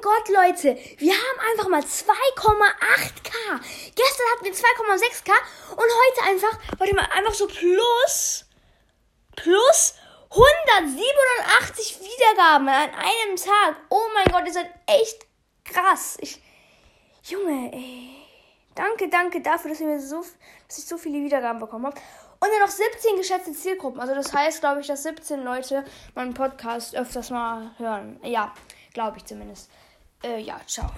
Gott, Leute. Wir haben einfach mal 2,8k. Gestern hatten wir 2,6k und heute einfach, warte mal, einfach so plus, plus 187 Wiedergaben an einem Tag. Oh mein Gott, ihr seid echt krass. Ich, Junge, ey. Danke, danke dafür, dass, ihr so, dass ich so viele Wiedergaben bekommen habe. Und dann noch 17 geschätzte Zielgruppen. Also das heißt, glaube ich, dass 17 Leute meinen Podcast öfters mal hören. Ja, glaube ich zumindest. Äh, ja, ciao.